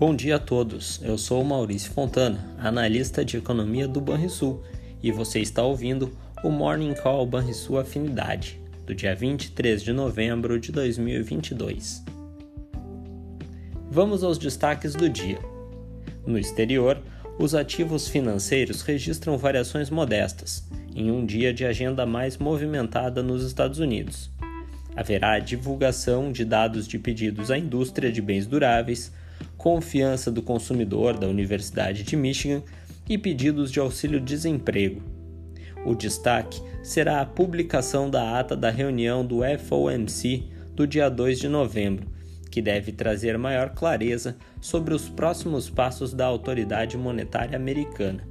Bom dia a todos. Eu sou Maurício Fontana, analista de economia do Banrisul, e você está ouvindo o Morning Call Banrisul Afinidade, do dia 23 de novembro de 2022. Vamos aos destaques do dia. No exterior, os ativos financeiros registram variações modestas, em um dia de agenda mais movimentada nos Estados Unidos. Haverá divulgação de dados de pedidos à indústria de bens duráveis, confiança do consumidor da Universidade de Michigan e pedidos de auxílio-desemprego. O destaque será a publicação da ata da reunião do FOMC do dia 2 de novembro, que deve trazer maior clareza sobre os próximos passos da autoridade monetária americana.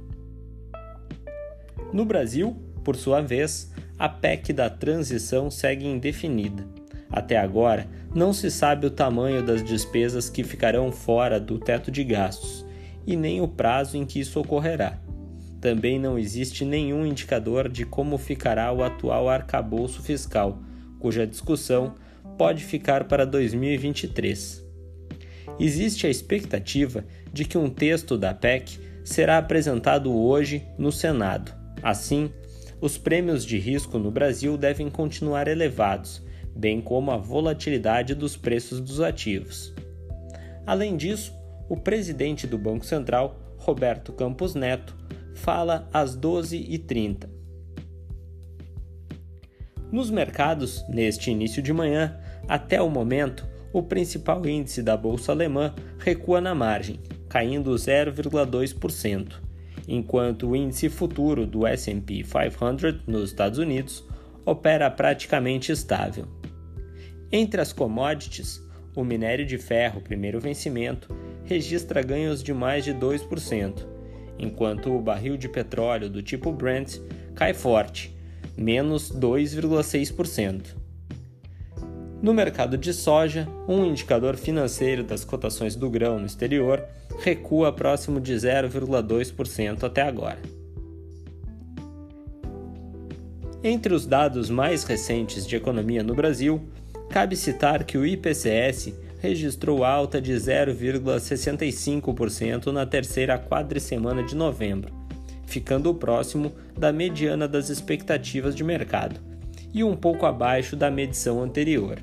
No Brasil, por sua vez, a PEC da transição segue indefinida. Até agora, não se sabe o tamanho das despesas que ficarão fora do teto de gastos e nem o prazo em que isso ocorrerá. Também não existe nenhum indicador de como ficará o atual arcabouço fiscal, cuja discussão pode ficar para 2023. Existe a expectativa de que um texto da PEC será apresentado hoje no Senado. Assim, os prêmios de risco no Brasil devem continuar elevados, bem como a volatilidade dos preços dos ativos. Além disso, o presidente do Banco Central, Roberto Campos Neto, fala às 12h30. Nos mercados, neste início de manhã, até o momento, o principal índice da bolsa alemã recua na margem, caindo 0,2% enquanto o índice futuro do S&P 500 nos Estados Unidos opera praticamente estável. Entre as commodities, o minério de ferro, primeiro vencimento, registra ganhos de mais de 2%, enquanto o barril de petróleo do tipo Brent cai forte, menos 2,6%. No mercado de soja, um indicador financeiro das cotações do grão no exterior recua próximo de 0,2% até agora. Entre os dados mais recentes de economia no Brasil, cabe citar que o IPCS registrou alta de 0,65% na terceira quadricemana de novembro, ficando próximo da mediana das expectativas de mercado e um pouco abaixo da medição anterior.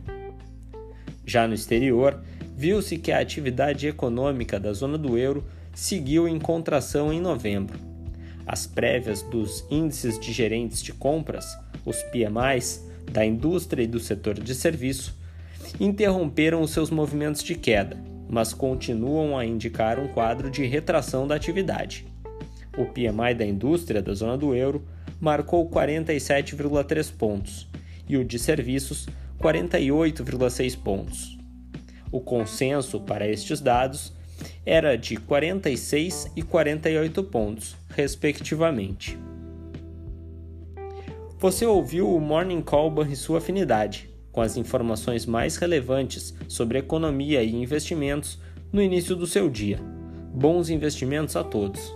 Já no exterior, viu-se que a atividade econômica da zona do euro seguiu em contração em novembro. As prévias dos índices de gerentes de compras, os PMIs, da indústria e do setor de serviço, interromperam os seus movimentos de queda, mas continuam a indicar um quadro de retração da atividade. O PMI da indústria da zona do euro marcou 47,3 pontos e o de serviços 48,6 pontos. O consenso para estes dados era de 46 e 48 pontos, respectivamente. Você ouviu o Morning Call e sua afinidade, com as informações mais relevantes sobre economia e investimentos no início do seu dia. Bons investimentos a todos!